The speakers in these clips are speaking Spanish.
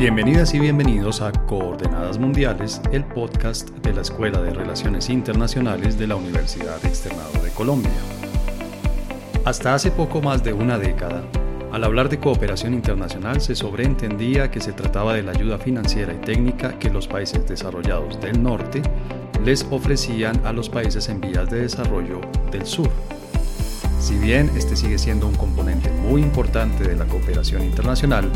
Bienvenidas y bienvenidos a Coordenadas Mundiales, el podcast de la Escuela de Relaciones Internacionales de la Universidad Externado de Colombia. Hasta hace poco más de una década, al hablar de cooperación internacional se sobreentendía que se trataba de la ayuda financiera y técnica que los países desarrollados del norte les ofrecían a los países en vías de desarrollo del sur. Si bien este sigue siendo un componente muy importante de la cooperación internacional,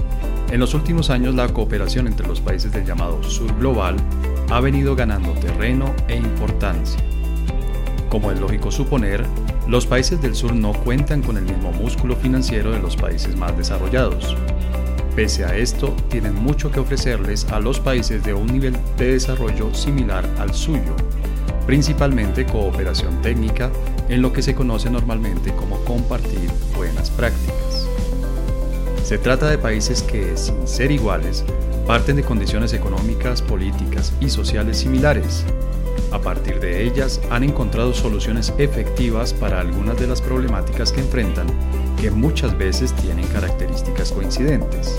en los últimos años la cooperación entre los países del llamado Sur Global ha venido ganando terreno e importancia. Como es lógico suponer, los países del sur no cuentan con el mismo músculo financiero de los países más desarrollados. Pese a esto, tienen mucho que ofrecerles a los países de un nivel de desarrollo similar al suyo, principalmente cooperación técnica en lo que se conoce normalmente como compartir buenas prácticas. Se trata de países que, sin ser iguales, parten de condiciones económicas, políticas y sociales similares. A partir de ellas han encontrado soluciones efectivas para algunas de las problemáticas que enfrentan, que muchas veces tienen características coincidentes.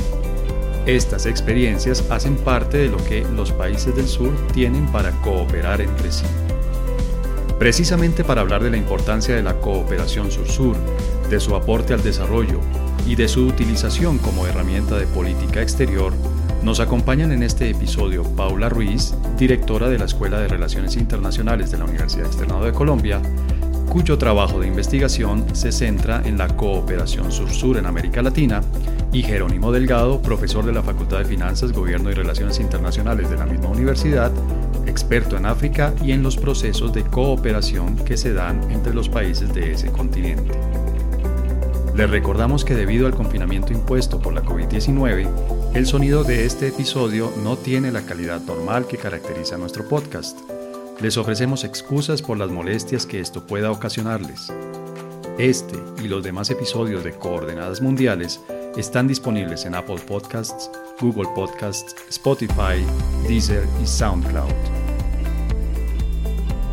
Estas experiencias hacen parte de lo que los países del sur tienen para cooperar entre sí. Precisamente para hablar de la importancia de la cooperación sur-sur, de su aporte al desarrollo y de su utilización como herramienta de política exterior, nos acompañan en este episodio Paula Ruiz, directora de la Escuela de Relaciones Internacionales de la Universidad Externado de Colombia, cuyo trabajo de investigación se centra en la cooperación sur-sur en América Latina, y Jerónimo Delgado, profesor de la Facultad de Finanzas, Gobierno y Relaciones Internacionales de la misma universidad, experto en África y en los procesos de cooperación que se dan entre los países de ese continente. Les recordamos que debido al confinamiento impuesto por la COVID-19, el sonido de este episodio no tiene la calidad normal que caracteriza nuestro podcast. Les ofrecemos excusas por las molestias que esto pueda ocasionarles. Este y los demás episodios de Coordenadas Mundiales están disponibles en Apple Podcasts, Google Podcasts, Spotify, Deezer y SoundCloud.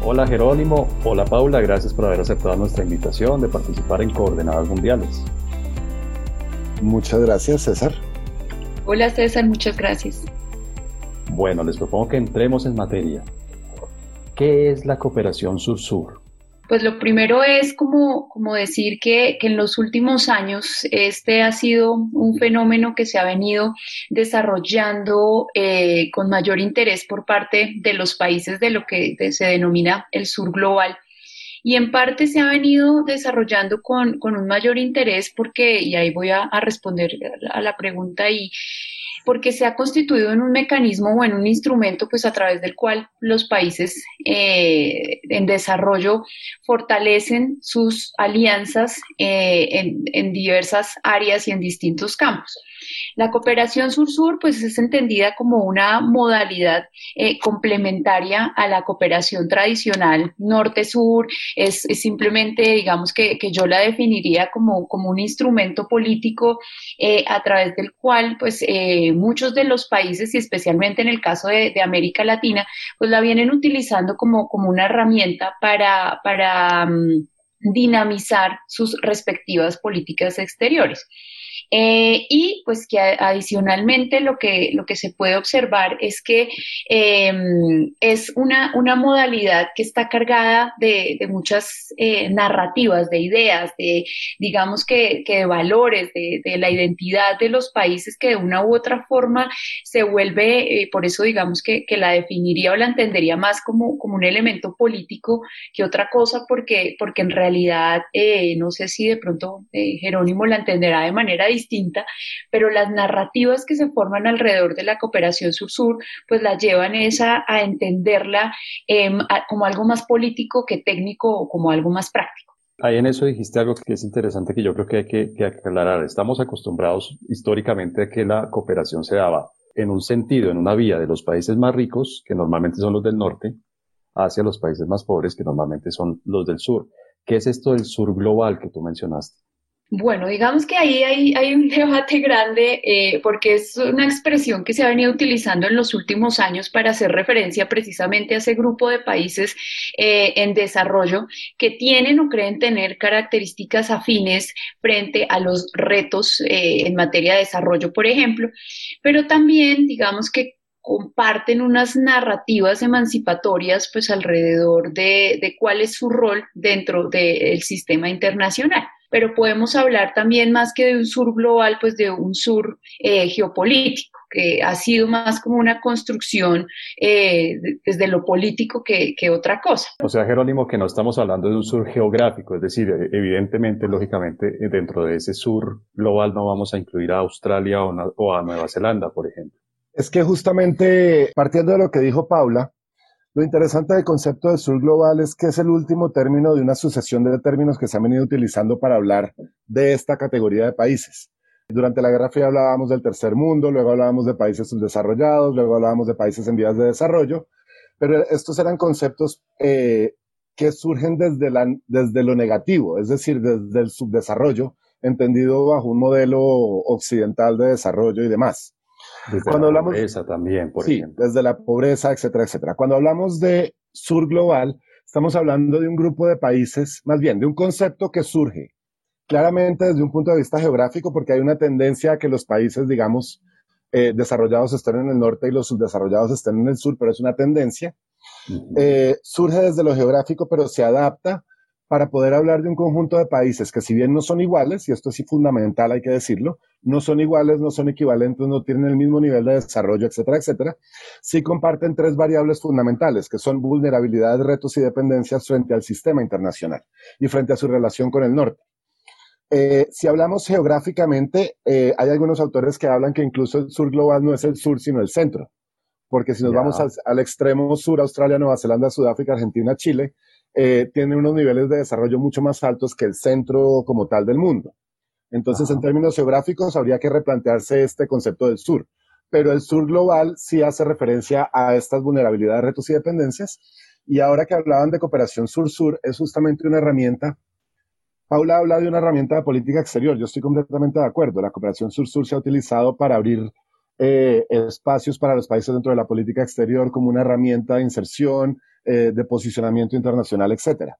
Hola Jerónimo, hola Paula, gracias por haber aceptado nuestra invitación de participar en Coordenadas Mundiales. Muchas gracias César. Hola César, muchas gracias. Bueno, les propongo que entremos en materia. ¿Qué es la cooperación sur-sur? Pues lo primero es como, como decir que, que, en los últimos años este ha sido un fenómeno que se ha venido desarrollando eh, con mayor interés por parte de los países de lo que se denomina el sur global. Y en parte se ha venido desarrollando con, con un mayor interés porque, y ahí voy a, a responder a la pregunta y porque se ha constituido en un mecanismo o en un instrumento pues a través del cual los países eh, en desarrollo fortalecen sus alianzas eh, en, en diversas áreas y en distintos campos. La cooperación sur-sur pues es entendida como una modalidad eh, complementaria a la cooperación tradicional norte-sur, es, simplemente digamos que, que, yo la definiría como, como un instrumento político eh, a través del cual pues eh, muchos de los países y especialmente en el caso de, de, América Latina pues la vienen utilizando como, como una herramienta para, para um, dinamizar sus respectivas políticas exteriores. Eh, y pues que adicionalmente lo que, lo que se puede observar es que eh, es una, una, modalidad que está cargada de, de muchas eh, narrativas, de ideas, de digamos que, que de valores, de, de, la identidad de los países que de una u otra forma se vuelve, eh, por eso digamos que, que, la definiría o la entendería más como, como un elemento político que otra cosa, porque, porque en realidad eh, no sé si de pronto Jerónimo la entenderá de manera distinta distinta, pero las narrativas que se forman alrededor de la cooperación sur-sur, pues la llevan esa a entenderla a, como algo más político que técnico o como algo más práctico. Ahí en eso dijiste algo que es interesante que yo creo que hay que, que aclarar. Estamos acostumbrados históricamente a que la cooperación se daba en un sentido, en una vía de los países más ricos, que normalmente son los del norte, hacia los países más pobres, que normalmente son los del sur. ¿Qué es esto del sur global que tú mencionaste? Bueno, digamos que ahí hay, un debate grande eh, porque es una expresión que se ha venido utilizando en los últimos años para hacer referencia precisamente a ese grupo de países eh, en desarrollo que tienen o creen tener características afines frente a los retos eh, en materia de desarrollo, por ejemplo, pero también digamos que comparten unas narrativas emancipatorias pues alrededor de, de cuál es su rol dentro del sistema internacional pero podemos hablar también más que de un sur global, pues de un sur eh, geopolítico, que ha sido más como una construcción eh, desde lo político que, otra cosa. O sea, Jerónimo, que no estamos hablando de un sur geográfico, es decir, e, evidentemente, lógicamente, dentro de ese sur global no vamos a incluir a Australia o a Nueva Zelanda, por ejemplo. Es que justamente partiendo de lo que dijo Paula, lo interesante del concepto de sur global es que es el último término de una sucesión de términos que se han venido utilizando para hablar de esta categoría de países. Durante la Guerra Fría hablábamos del tercer mundo, luego hablábamos de países subdesarrollados, luego hablábamos de países en vías de desarrollo, pero estos eran conceptos eh, que surgen desde, lo negativo, es decir, desde el subdesarrollo, entendido bajo un modelo occidental de desarrollo y demás. Desde Cuando la hablamos, pobreza también, por sí, desde la pobreza, etcétera, etcétera. Cuando hablamos de sur global, estamos hablando de un grupo de países, más bien de un concepto que surge claramente desde un punto de vista geográfico, porque hay una tendencia a que los países, digamos, eh, desarrollados estén en el norte y los subdesarrollados estén en el sur, pero es una tendencia. Eh, surge desde lo geográfico, pero se adapta para poder hablar de un conjunto de países que si bien no son iguales, y esto es fundamental, hay que decirlo, no son iguales, no son equivalentes, no tienen el mismo nivel de desarrollo, etcétera, etcétera, sí comparten tres variables fundamentales, que son vulnerabilidades, retos y dependencias frente al sistema internacional y frente a su relación con el norte. Eh, si hablamos geográficamente, eh, hay algunos autores que hablan que incluso el sur global no es el sur, sino el centro. Porque si nos vamos al, al, extremo sur, Australia, Nueva Zelanda, Sudáfrica, Argentina, Chile, eh, tiene unos niveles de desarrollo mucho más altos que el centro como tal del mundo. Entonces, en términos geográficos, habría que replantearse este concepto del sur. Pero el sur global sí hace referencia a estas vulnerabilidades, retos y dependencias. Y ahora que hablaban de cooperación sur-sur, es justamente una herramienta. Paula habla de una herramienta de política exterior. Yo estoy completamente de acuerdo. La cooperación sur-sur se ha utilizado para abrir eh, espacios para los países dentro de la política exterior como una herramienta de inserción, eh, de posicionamiento internacional, etcétera.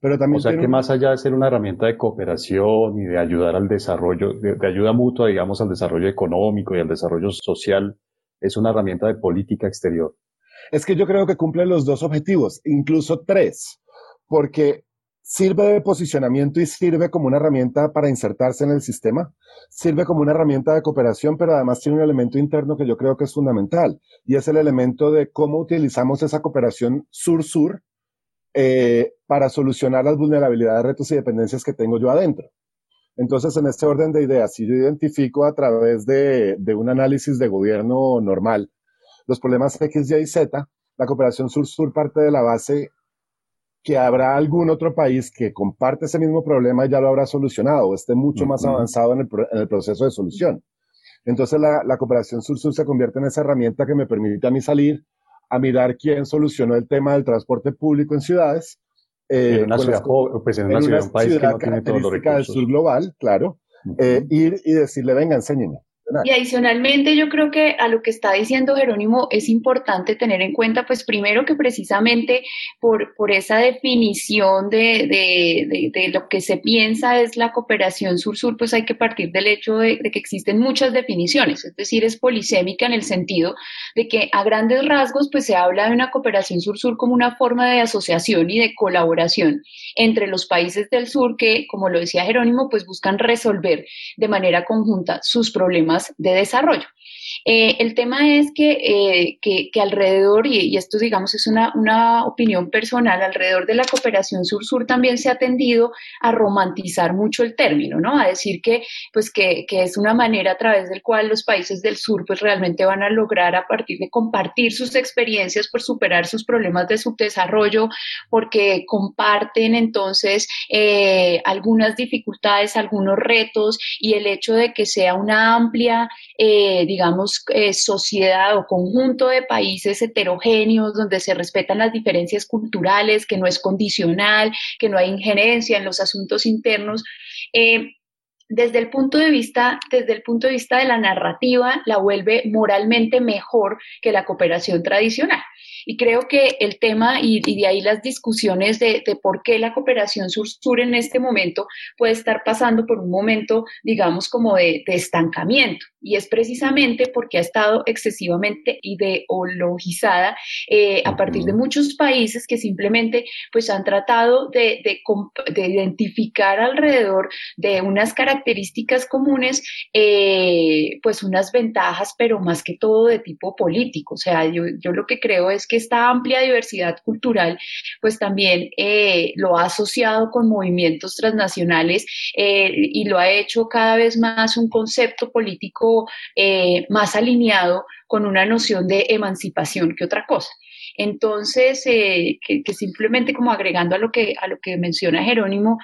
Pero también o sea que más allá de ser una herramienta de cooperación y de ayudar al desarrollo, de, ayuda mutua, digamos, al desarrollo económico y al desarrollo social, es una herramienta de política exterior. Es que yo creo que cumple los dos objetivos, incluso tres, porque sirve de posicionamiento y sirve como una herramienta para insertarse en el sistema, sirve como una herramienta de cooperación, pero además tiene un elemento interno que yo creo que es fundamental, y es el elemento de cómo utilizamos esa cooperación sur-sur eh, para solucionar las vulnerabilidades, retos y dependencias que tengo yo adentro. Entonces, en este orden de ideas, si yo identifico a través de, de un análisis de gobierno normal los problemas X, Y y Z, la cooperación sur-sur parte de la base que habrá algún otro país que comparte ese mismo problema y ya lo habrá solucionado o esté mucho más avanzado en el, proceso de solución. Entonces la, cooperación sur-sur se convierte en esa herramienta que me permite a mí salir a mirar quién solucionó el tema del transporte público en ciudades. Eh, en una ciudad, pues en una, ciudad, un país que no tiene todos los recursos. del sur global, claro. Eh, ir y decirle, venga, enséñeme. Y adicionalmente yo creo que a lo que está diciendo Jerónimo es importante tener en cuenta, pues primero que precisamente por, por esa definición de, de, de, lo que se piensa es la cooperación sur-sur, pues hay que partir del hecho de, que existen muchas definiciones, es decir, es polisémica en el sentido de que a grandes rasgos pues se habla de una cooperación sur-sur como una forma de asociación y de colaboración entre los países del sur que, como lo decía Jerónimo, pues buscan resolver de manera conjunta sus problemas de desarrollo. Eh, el tema es que, eh, que, alrededor, y, esto digamos es una, una, opinión personal, alrededor de la cooperación sur-sur también se ha tendido a romantizar mucho el término, ¿no? A decir que, pues que, que, es una manera a través del cual los países del sur pues realmente van a lograr a partir de compartir sus experiencias por superar sus problemas de subdesarrollo, porque comparten entonces eh, algunas dificultades, algunos retos y el hecho de que sea una amplia, digamos, eh, sociedad o conjunto de países heterogéneos donde se respetan las diferencias culturales, que no es condicional, que no hay injerencia en los asuntos internos. Eh, desde el punto de vista, desde el punto de vista de la narrativa, la vuelve moralmente mejor que la cooperación tradicional. Y creo que el tema, y, de ahí las discusiones de, por qué la cooperación sur-sur en este momento puede estar pasando por un momento, digamos, como de, estancamiento. Y es precisamente porque ha estado excesivamente ideologizada eh, a partir de muchos países que simplemente pues han tratado de, identificar alrededor de unas características comunes, eh, pues unas ventajas, pero más que todo de tipo político. O sea, yo, yo lo que creo es que esta amplia diversidad cultural, pues también eh, lo ha asociado con movimientos transnacionales eh, y lo ha hecho cada vez más un concepto político eh, más alineado con una noción de emancipación que otra cosa. Entonces, que, simplemente como agregando a lo que, a lo que menciona Jerónimo,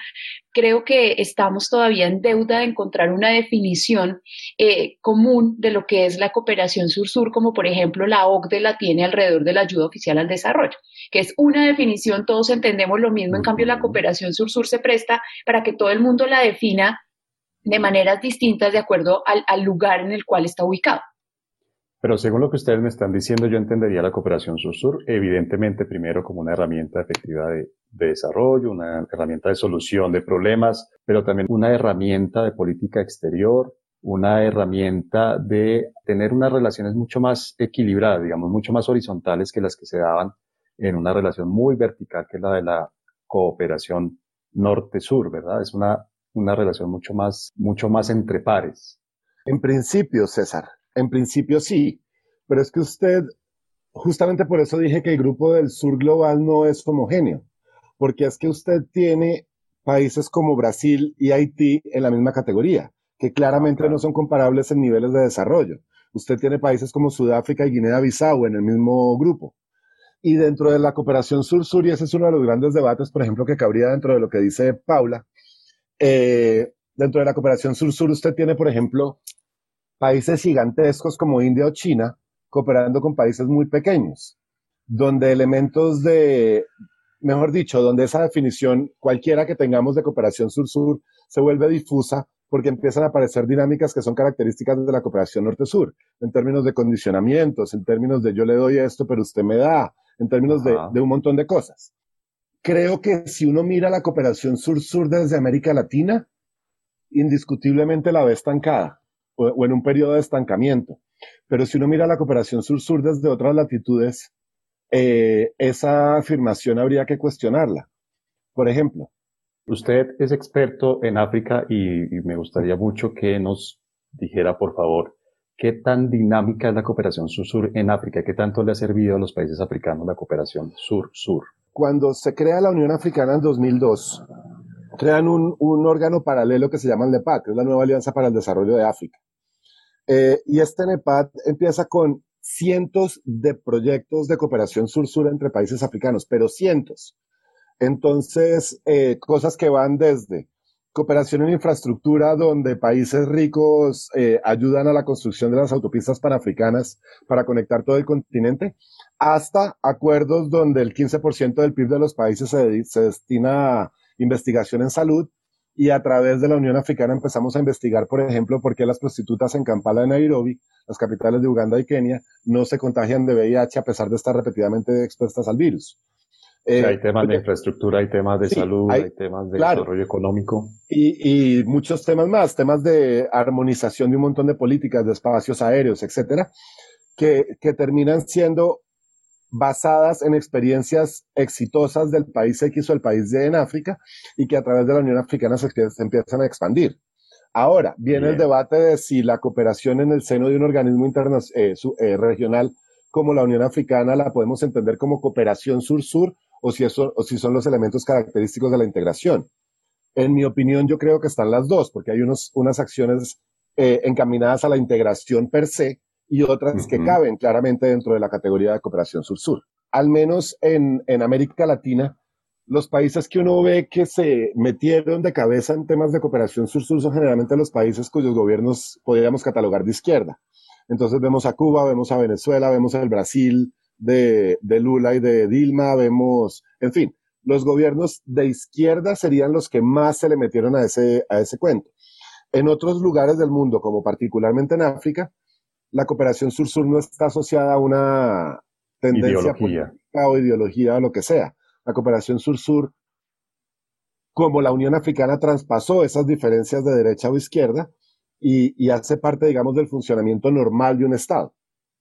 creo que estamos todavía en deuda de encontrar una definición eh, común de lo que es la cooperación sur-sur, como por ejemplo la OCDE la tiene alrededor de la ayuda oficial al desarrollo, que es una definición, todos entendemos lo mismo, en cambio la cooperación sur-sur se presta para que todo el mundo la defina de maneras distintas de acuerdo al lugar en el cual está ubicado. Pero según lo que ustedes me están diciendo, yo entendería la cooperación sur-sur, evidentemente, primero como una herramienta efectiva de, desarrollo, una herramienta de solución de problemas, pero también una herramienta de política exterior, una herramienta de tener unas relaciones mucho más equilibradas, digamos, mucho más horizontales que las que se daban en una relación muy vertical que es la de la cooperación norte-sur, ¿verdad? Es una, una relación mucho más, mucho más entre pares. En principio, César, en principio sí, pero es que usted, justamente por eso dije que el grupo del sur global no es homogéneo, porque es que usted tiene países como Brasil y Haití en la misma categoría, que claramente no son comparables en niveles de desarrollo. Usted tiene países como Sudáfrica y Guinea-Bissau en el mismo grupo. Y dentro de la cooperación sur-sur, y ese es uno de los grandes debates, por ejemplo, que cabría dentro de lo que dice Paula, eh, dentro de la cooperación sur-sur usted tiene, por ejemplo, países gigantescos como India o China cooperando con países muy pequeños, donde elementos de, mejor dicho, donde esa definición, cualquiera que tengamos de cooperación sur-sur, se vuelve difusa porque empiezan a aparecer dinámicas que son características de la cooperación norte-sur, en términos de condicionamientos, en términos de yo le doy esto, pero usted me da, en términos de, de, un montón de cosas. Creo que si uno mira la cooperación sur-sur desde América Latina, indiscutiblemente la ve estancada o, en un periodo de estancamiento. Pero si uno mira la cooperación sur-sur desde otras latitudes, eh, esa afirmación habría que cuestionarla. Por ejemplo. Usted es experto en África y, me gustaría mucho que nos dijera, por favor, qué tan dinámica es la cooperación sur-sur en África, qué tanto le ha servido a los países africanos la cooperación sur-sur. Cuando se crea la Unión Africana en 2002, crean un, un órgano paralelo que se llama el NEPAD, que es la Nueva Alianza para el Desarrollo de África. Eh, y este NEPAD empieza con cientos de proyectos de cooperación sur-sur entre países africanos, pero cientos. Entonces, eh, cosas que van desde cooperación en infraestructura, donde países ricos eh, ayudan a la construcción de las autopistas panafricanas para conectar todo el continente, hasta acuerdos donde el 15% del PIB de los países se, se destina a investigación en salud y a través de la Unión Africana empezamos a investigar, por ejemplo, por qué las prostitutas en Kampala y Nairobi, las capitales de Uganda y Kenia, no se contagian de VIH a pesar de estar repetidamente expuestas al virus. Eh, hay temas de infraestructura, hay temas de salud, hay, temas de desarrollo económico. Y, y, muchos temas más, temas de armonización de un montón de políticas, de espacios aéreos, etcétera, que, que terminan siendo basadas en experiencias exitosas del país X o el país Y en África y que a través de la Unión Africana se, empiezan a expandir. Ahora, viene el debate de si la cooperación en el seno de un organismo eh, eh, regional como la Unión Africana la podemos entender como cooperación sur-sur o, si eso, o si son los elementos característicos de la integración. En mi opinión, yo creo que están las dos, porque hay unos, unas acciones eh, encaminadas a la integración per se y otras que caben claramente dentro de la categoría de cooperación sur-sur. Al menos en, en América Latina, los países que uno ve que se metieron de cabeza en temas de cooperación sur-sur son generalmente los países cuyos gobiernos podríamos catalogar de izquierda. Entonces vemos a Cuba, vemos a Venezuela, vemos el Brasil de, de Lula y de Dilma, vemos, en fin, los gobiernos de izquierda serían los que más se le metieron a ese, a ese cuento. En otros lugares del mundo, como particularmente en África, la cooperación sur-sur no está asociada a una tendencia política o ideología o lo que sea. La cooperación sur-sur, como la Unión Africana traspasó esas diferencias de derecha o izquierda y, hace parte, digamos, del funcionamiento normal de un Estado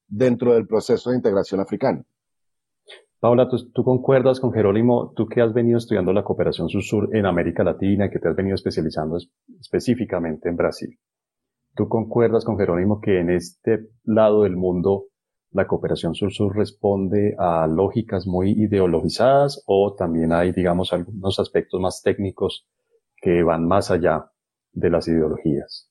dentro del proceso de integración africano. Paula, ¿tú, concuerdas con Jerónimo, tú que has venido estudiando la cooperación sur-sur en América Latina, que te has venido especializando específicamente en Brasil? ¿Tú concuerdas con Jerónimo que en este lado del mundo la cooperación sur-sur responde a lógicas muy ideologizadas o también hay, digamos, algunos aspectos más técnicos que van más allá de las ideologías?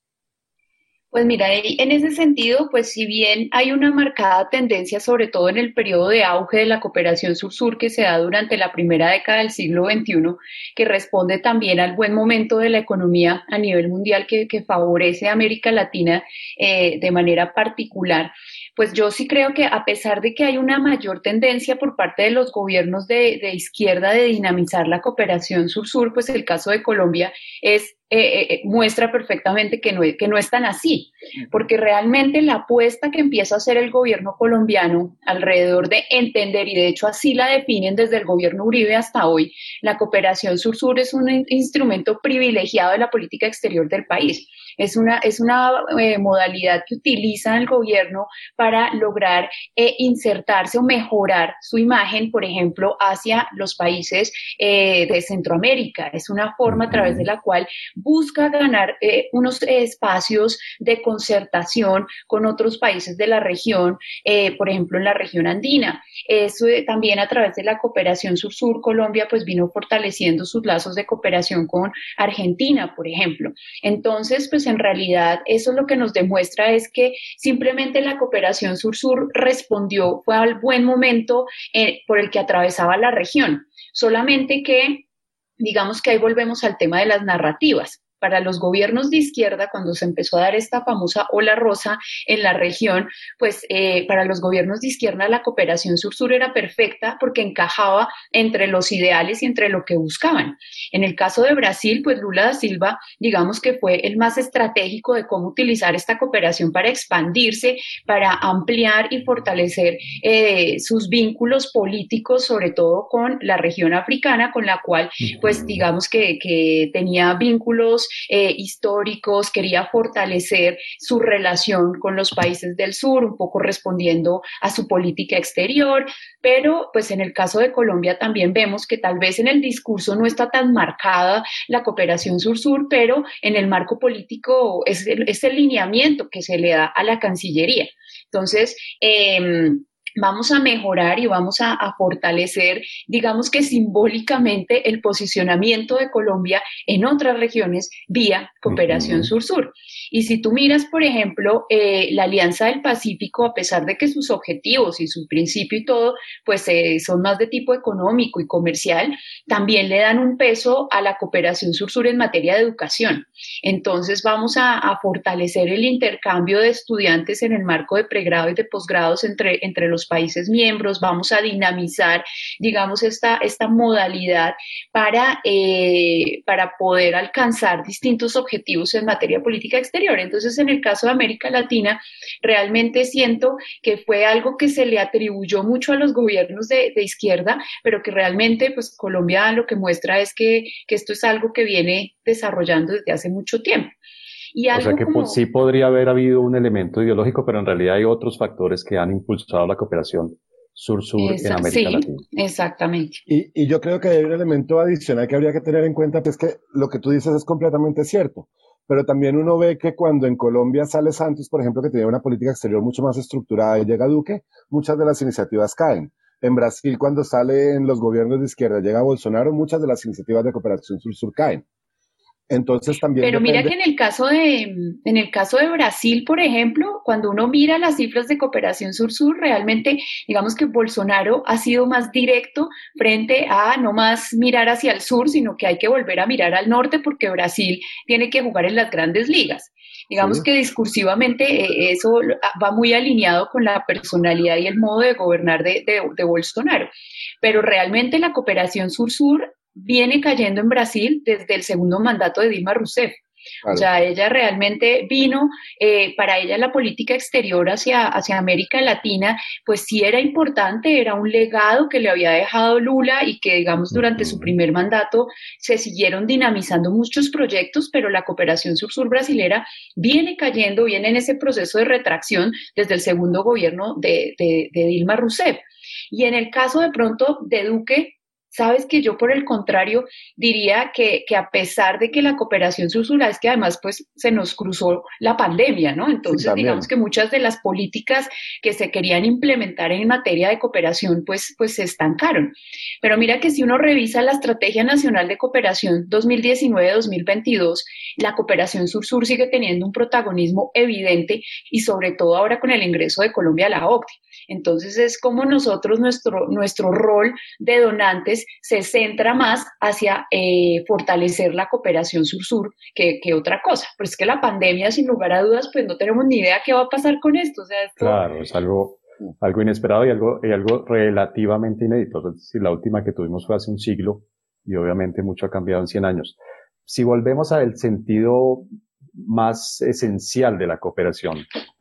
Pues mira, en ese sentido, pues si bien hay una marcada tendencia, sobre todo en el periodo de auge de la cooperación sur-sur que se da durante la primera década del siglo XXI, que responde también al buen momento de la economía a nivel mundial que, favorece a América Latina eh, de manera particular, pues yo sí creo que a pesar de que hay una mayor tendencia por parte de los gobiernos de, izquierda de dinamizar la cooperación sur-sur, pues el caso de Colombia es eh, eh, eh, muestra perfectamente que no, que no es tan así, porque realmente la apuesta que empieza a hacer el gobierno colombiano alrededor de entender, y de hecho así la definen desde el gobierno Uribe hasta hoy, la cooperación sur-sur es un instrumento privilegiado de la política exterior del país. Es una, es una eh, modalidad que utiliza el gobierno para lograr eh, insertarse o mejorar su imagen, por ejemplo, hacia los países eh, de Centroamérica. Es una forma a través de la cual busca ganar unos espacios de concertación con otros países de la región, por ejemplo, en la región andina. Eso también a través de la cooperación sur-sur, Colombia pues vino fortaleciendo sus lazos de cooperación con Argentina, por ejemplo. Entonces, en realidad eso lo que nos demuestra es que simplemente la cooperación sur-sur respondió, fue al buen momento eh, por el que atravesaba la región. Solamente que, digamos que ahí volvemos al tema de las narrativas para los gobiernos de izquierda, cuando se empezó a dar esta famosa ola rosa en la región, pues eh, para los gobiernos de izquierda la cooperación sur-sur era perfecta porque encajaba entre los ideales y entre lo que buscaban. En el caso de Brasil, pues Lula da Silva, digamos que fue el más estratégico de cómo utilizar esta cooperación para expandirse, para ampliar y fortalecer eh, sus vínculos políticos, sobre todo con la región africana, con la cual, pues digamos que, que tenía vínculos eh, históricos, quería fortalecer su relación con los países del sur, un poco respondiendo a su política exterior, pero pues en el caso de Colombia también vemos que tal vez en el discurso no está tan marcada la cooperación sur-sur, pero en el marco político es el, lineamiento que se le da a la Cancillería. Entonces, eh, vamos a mejorar y vamos a, fortalecer, digamos que simbólicamente, el posicionamiento de Colombia en otras regiones vía cooperación sur-sur. Y si tú miras, por ejemplo, eh, la Alianza del Pacífico, a pesar de que sus objetivos y su principio y todo, pues eh, son más de tipo económico y comercial, también le dan un peso a la cooperación sur-sur en materia de educación. Entonces vamos a, fortalecer el intercambio de estudiantes en el marco de pregrado y de posgrados entre, entre los países miembros, vamos a dinamizar, digamos, esta, esta modalidad para, eh, para poder alcanzar distintos objetivos en materia política exterior. Entonces, en el caso de América Latina, realmente siento que fue algo que se le atribuyó mucho a los gobiernos de, izquierda, pero que realmente, pues Colombia lo que muestra es que, que esto es algo que viene desarrollando desde hace mucho tiempo. Y o sea que sí podría haber habido un elemento ideológico, pero en realidad hay otros factores que han impulsado la cooperación sur-sur en América Latina. Exactamente. Y, y, yo creo que hay un elemento adicional que habría que tener en cuenta, que es que lo que tú dices es completamente cierto. Pero también uno ve que cuando en Colombia sale Santos, por ejemplo, que tenía una política exterior mucho más estructurada y llega Duque, muchas de las iniciativas caen. En Brasil, cuando salen los gobiernos de izquierda, llega Bolsonaro, muchas de las iniciativas de cooperación sur-sur caen. Entonces también. Pero mira que en el caso de, en el caso de Brasil, por ejemplo, cuando uno mira las cifras de cooperación sur-sur, realmente, digamos que Bolsonaro ha sido más directo frente a no más mirar hacia el sur, sino que hay que volver a mirar al norte porque Brasil tiene que jugar en las grandes ligas. Digamos que discursivamente eh, eso va muy alineado con la personalidad y el modo de gobernar de, de, de Bolsonaro. Pero realmente la cooperación sur-sur viene cayendo en Brasil desde el segundo mandato de Dilma Rousseff. O sea, ella realmente vino, eh, para ella la política exterior hacia, hacia América Latina, pues sí era importante, era un legado que le había dejado Lula y que, digamos, durante su primer mandato se siguieron dinamizando muchos proyectos, pero la cooperación sur-sur brasilera viene cayendo, viene en ese proceso de retracción desde el segundo gobierno de, de Dilma Rousseff. Y en el caso de pronto de Duque, Sabes que yo por el contrario diría que, a pesar de que la cooperación susurra es que además pues se nos cruzó la pandemia, ¿no? Entonces digamos que muchas de las políticas que se querían implementar en materia de cooperación pues, pues se estancaron. Pero mira que si uno revisa la Estrategia Nacional de Cooperación 2019-2022, la cooperación sur-sur sigue teniendo un protagonismo evidente y sobre todo ahora con el ingreso de Colombia a la OCDE. Entonces es como nosotros, nuestro, nuestro rol de donantes se centra más hacia eh, fortalecer la cooperación sur-sur que, otra cosa. Pero es que la pandemia, sin lugar a dudas, pues no tenemos ni idea qué va a pasar con esto. Claro, es algo, inesperado y algo, relativamente inédito. la última que tuvimos fue hace un siglo y obviamente mucho ha cambiado en 100 años. Si volvemos al sentido más esencial de la cooperación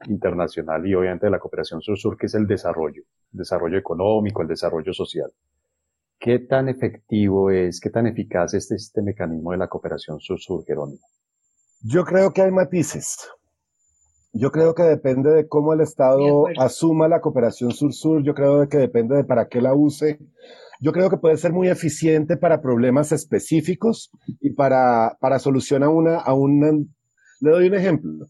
internacional y obviamente de la cooperación sur-sur, que es el desarrollo, el desarrollo económico, el desarrollo social. ¿Qué tan efectivo es, qué tan eficaz es este mecanismo de la cooperación sur-sur, Jerónimo? Yo creo que hay matices. Yo creo que depende de cómo el Estado asuma la cooperación sur-sur, yo creo que depende de para qué la use. Yo creo que puede ser muy eficiente para problemas específicos y para, para solucionar una, a una... Le doy un ejemplo.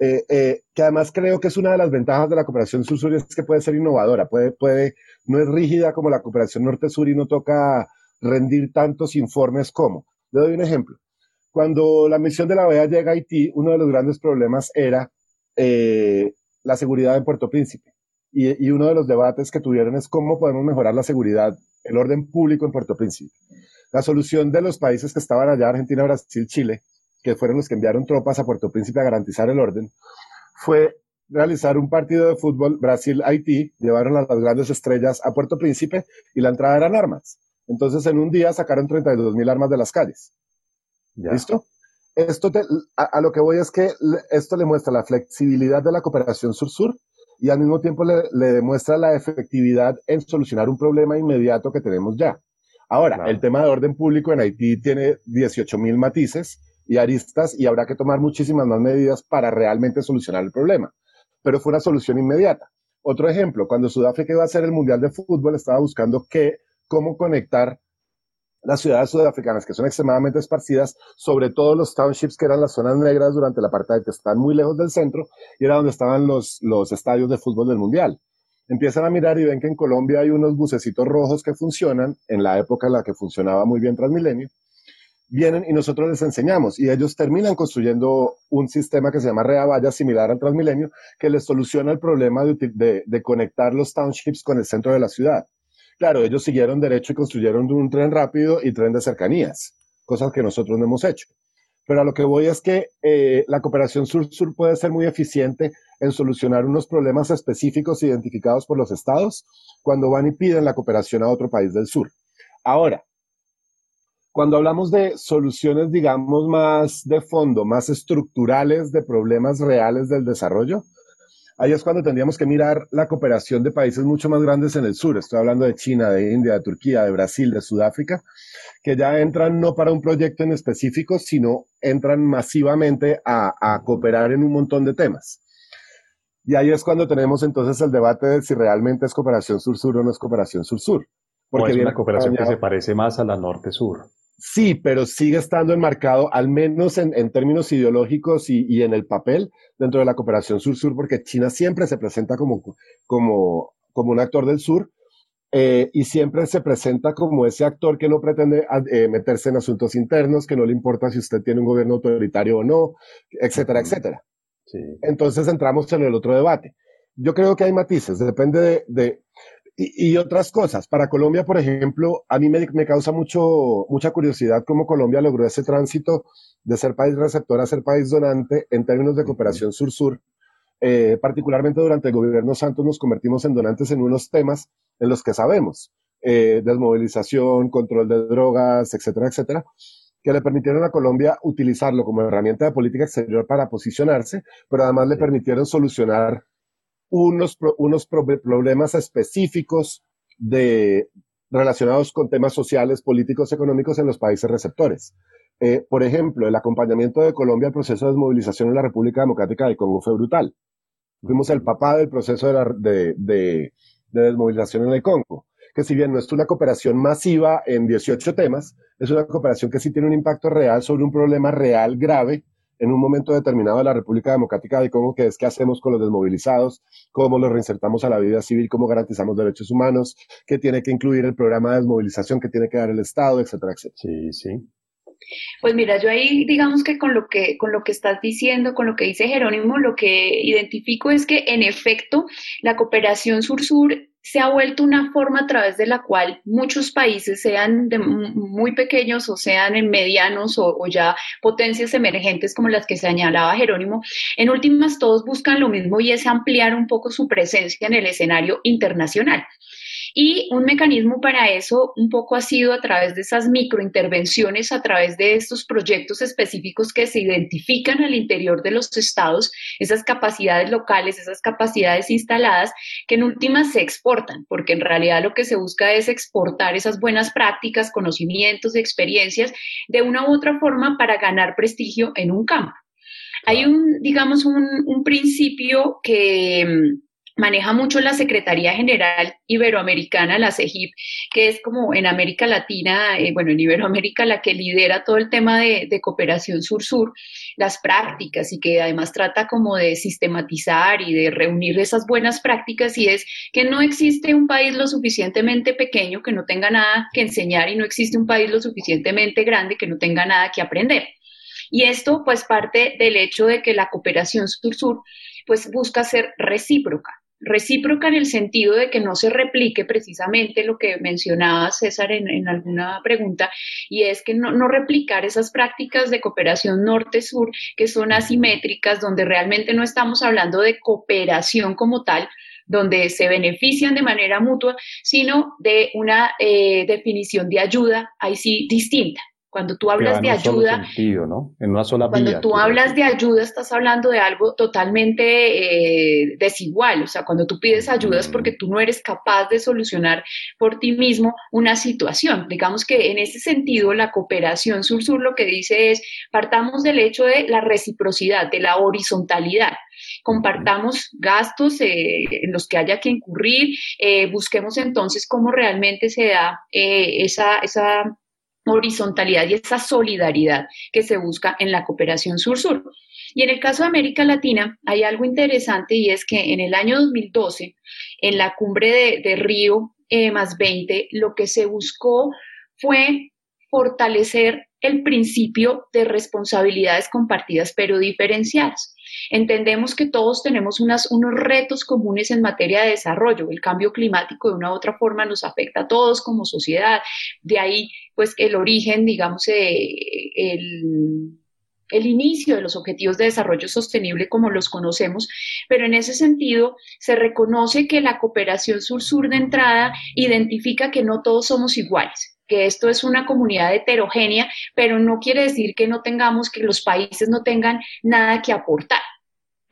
Eh, eh, que además creo que es una de las ventajas de la cooperación sur-sur, es que puede ser innovadora, puede, puede, no es rígida como la cooperación norte-sur y no toca rendir tantos informes como. Le doy un ejemplo. Cuando la misión de la OEA llega a Haití, uno de los grandes problemas era eh, la seguridad en Puerto Príncipe. Y, y, uno de los debates que tuvieron es cómo podemos mejorar la seguridad, el orden público en Puerto Príncipe. La solución de los países que estaban allá, Argentina, Brasil, Chile, que fueron los que enviaron tropas a Puerto Príncipe a garantizar el orden, fue realizar un partido de fútbol Brasil-Haití, llevaron a las grandes estrellas a Puerto Príncipe y la entrada eran armas. Entonces en un día sacaron 32 mil armas de las calles. ¿Listo? Esto a, lo que voy es que esto le muestra la flexibilidad de la cooperación sur-sur y al mismo tiempo le, demuestra la efectividad en solucionar un problema inmediato que tenemos ya. Ahora, el tema de orden público en Haití tiene 18 mil matices y aristas y habrá que tomar muchísimas más medidas para realmente solucionar el problema. Pero fue una solución inmediata. Otro ejemplo, cuando Sudáfrica iba a hacer el Mundial de Fútbol, estaba buscando qué, cómo conectar las ciudades sudafricanas, que son extremadamente esparcidas, sobre todo los townships, que eran las zonas negras durante la apartheid, que están muy lejos del centro, y era donde estaban los, los estadios de fútbol del Mundial. Empiezan a mirar y ven que en Colombia hay unos bucecitos rojos que funcionan, en la época en la que funcionaba muy bien Transmilenio, vienen y nosotros les enseñamos y ellos terminan construyendo un sistema que se llama Rea similar al Transmilenio que les soluciona el problema de, de, conectar los townships con el centro de la ciudad. Claro, ellos siguieron derecho y construyeron un tren rápido y tren de cercanías, cosas que nosotros no hemos hecho. Pero a lo que voy es que eh, la cooperación sur-sur puede ser muy eficiente en solucionar unos problemas específicos identificados por los estados cuando van y piden la cooperación a otro país del sur. Ahora, cuando hablamos de soluciones, digamos, más de fondo, más estructurales de problemas reales del desarrollo, ahí es cuando tendríamos que mirar la cooperación de países mucho más grandes en el sur. Estoy hablando de China, de India, de Turquía, de Brasil, de Sudáfrica, que ya entran no para un proyecto en específico, sino entran masivamente a, cooperar en un montón de temas. Y ahí es cuando tenemos entonces el debate de si realmente es cooperación sur-sur o no es cooperación sur-sur. Porque es una cooperación que se parece más a la norte-sur. Sí, pero sigue estando enmarcado, al menos en, términos ideológicos y, en el papel, dentro de la cooperación sur-sur, porque China siempre se presenta como, como, como un actor del sur eh, y siempre se presenta como ese actor que no pretende eh, meterse en asuntos internos, que no le importa si usted tiene un gobierno autoritario o no, etcétera, etcétera. Entonces entramos en el otro debate. Yo creo que hay matices, depende de y, otras cosas. Para Colombia, por ejemplo, a mí me, causa mucho, mucha curiosidad cómo Colombia logró ese tránsito de ser país receptor a ser país donante en términos de cooperación sur-sur. Eh, particularmente durante el gobierno Santos nos convertimos en donantes en unos temas en los que sabemos, eh, desmovilización, control de drogas, etcétera, etcétera. que le permitieron a Colombia utilizarlo como herramienta de política exterior para posicionarse, pero además le permitieron solucionar unos, unos problemas específicos de, relacionados con temas sociales, políticos, económicos en los países receptores. Eh, por ejemplo, el acompañamiento de Colombia al proceso de desmovilización en la República Democrática del Congo fue brutal. Fuimos el papá del proceso de, de, desmovilización en el Congo, que si bien no es una cooperación masiva en 18 temas, es una cooperación que sí tiene un impacto real sobre un problema real grave en un momento determinado de la República Democrática del Congo, que es qué hacemos con los desmovilizados, cómo los reinsertamos a la vida civil, cómo garantizamos derechos humanos, qué tiene que incluir el programa de desmovilización que tiene que dar el Estado, etcétera, etcétera. Sí, sí. Pues mira, yo ahí digamos que con lo que con lo que estás diciendo, con lo que dice Jerónimo, lo que identifico es que en efecto la cooperación sur-sur se ha vuelto una forma a través de la cual muchos países, sean muy pequeños o sean en medianos o, o, ya potencias emergentes como las que señalaba Jerónimo, en últimas todos buscan lo mismo y es ampliar un poco su presencia en el escenario internacional. Y un mecanismo para eso un poco ha sido a través de esas microintervenciones, a través de estos proyectos específicos que se identifican al interior de los estados, esas capacidades locales, esas capacidades instaladas, que en últimas se exportan, porque en realidad lo que se busca es exportar esas buenas prácticas, conocimientos, experiencias de una u otra forma para ganar prestigio en un campo. Hay un, digamos, un, un principio que maneja mucho la Secretaría General Iberoamericana, la CEGIP, que es como en América Latina, eh, bueno, en Iberoamérica la que lidera todo el tema de, de cooperación sur-sur, las prácticas y que además trata como de sistematizar y de reunir esas buenas prácticas y es que no existe un país lo suficientemente pequeño que no tenga nada que enseñar y no existe un país lo suficientemente grande que no tenga nada que aprender. Y esto pues parte del hecho de que la cooperación sur-sur pues busca ser recíproca recíproca en el sentido de que no se replique precisamente lo que mencionaba César en, alguna pregunta, y es que no, no, replicar esas prácticas de cooperación norte-sur que son asimétricas, donde realmente no estamos hablando de cooperación como tal, donde se benefician de manera mutua, sino de una eh, definición de ayuda, ahí sí, distinta. Cuando tú hablas de ayuda, En una sola cuando tú hablas de ayuda, estás hablando de algo totalmente eh, desigual. O sea, cuando tú pides ayuda es porque tú no eres capaz de solucionar por ti mismo una situación. Digamos que en ese sentido, la cooperación sur-sur lo que dice es, partamos del hecho de la reciprocidad, de la horizontalidad. Compartamos gastos eh, en los que haya que incurrir, eh, busquemos entonces cómo realmente se da esa, esa horizontalidad y esa solidaridad que se busca en la cooperación sur-sur. Y en el caso de América Latina hay algo interesante y es que en el año 2012, en la cumbre de, Río eh, más 20, lo que se buscó fue fortalecer el principio de responsabilidades compartidas pero diferenciadas. Entendemos que todos tenemos unos retos comunes en materia de desarrollo. El cambio climático de una u otra forma nos afecta a todos como sociedad. De ahí, pues, el origen, digamos, el, el inicio de los objetivos de desarrollo sostenible como los conocemos, pero en ese sentido se reconoce que la cooperación sur-sur de entrada identifica que no todos somos iguales que esto es una comunidad heterogénea, pero no quiere decir que no tengamos, que los países no tengan nada que aportar.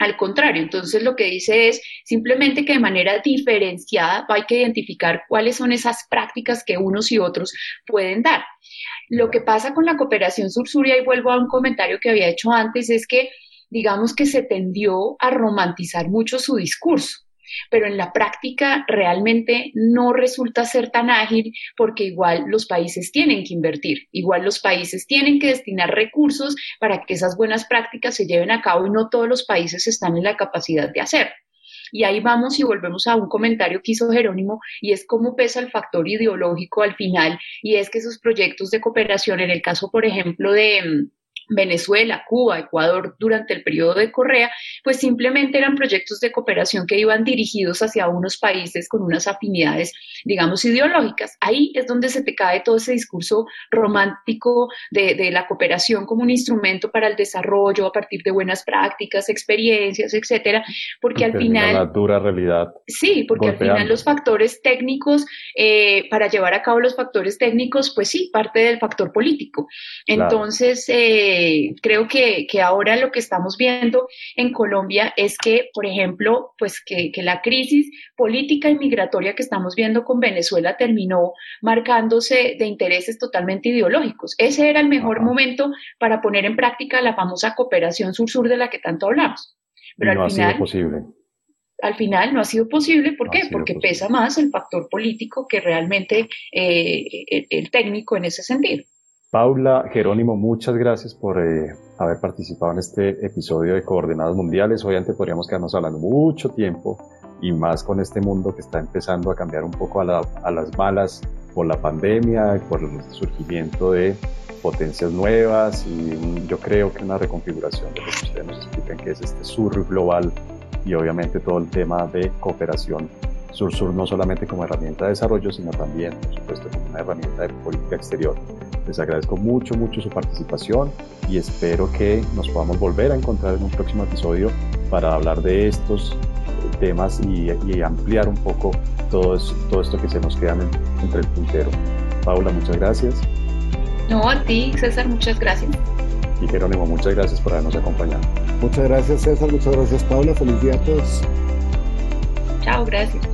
Al contrario, entonces lo que dice es simplemente que de manera diferenciada hay que identificar cuáles son esas prácticas que unos y otros pueden dar. Lo que pasa con la cooperación sur-sur, y vuelvo a un comentario que había hecho antes, es que digamos que se tendió a romantizar mucho su discurso pero en la práctica realmente no resulta ser tan ágil porque igual los países tienen que invertir, igual los países tienen que destinar recursos para que esas buenas prácticas se lleven a cabo y no todos los países están en la capacidad de hacer. Y ahí vamos y volvemos a un comentario que hizo Jerónimo y es cómo pesa el factor ideológico al final y es que esos proyectos de cooperación, en el caso, por ejemplo, de Venezuela, Cuba, Ecuador durante el periodo de Correa, pues simplemente eran proyectos de cooperación que iban dirigidos hacia unos países con unas afinidades, digamos, ideológicas. Ahí es donde se te cae todo ese discurso romántico de, de la cooperación como un instrumento para el desarrollo a partir de buenas prácticas, experiencias, etcétera, porque al final... La dura realidad. Sí, porque al final los factores técnicos, eh, para llevar a cabo los factores técnicos, pues sí, parte del factor político. Entonces, eh, creo que, que, ahora lo que estamos viendo en Colombia es que, por ejemplo, pues que, que la crisis política y migratoria que estamos viendo con Venezuela terminó marcándose de intereses totalmente ideológicos. Ese era el mejor momento para poner en práctica la famosa cooperación sur-sur de la que tanto hablamos. Pero no al final, ha sido posible. Al final no ha sido posible, ¿por qué? Porque pesa más el factor político que realmente eh, el, técnico en ese sentido. Paula, Jerónimo, muchas gracias por eh, haber participado en este episodio de Coordenadas Mundiales. Obviamente podríamos quedarnos hablando mucho tiempo y más con este mundo que está empezando a cambiar un poco a, las malas por la pandemia, por el surgimiento de potencias nuevas y yo creo que una reconfiguración de lo que ustedes nos explican que es este sur global y obviamente todo el tema de cooperación sur-sur no solamente como herramienta de desarrollo, sino también, por supuesto, como una herramienta de política exterior. Les agradezco mucho, mucho su participación y espero que nos podamos volver a encontrar en un próximo episodio para hablar de estos temas y, ampliar un poco todo, todo esto que se nos queda entre el puntero. Paula, muchas gracias. No, a ti, César, muchas gracias. Y Jerónimo, muchas gracias por habernos acompañado. Muchas gracias, César. Muchas gracias, Paula. Feliz día a todos. Chao, gracias.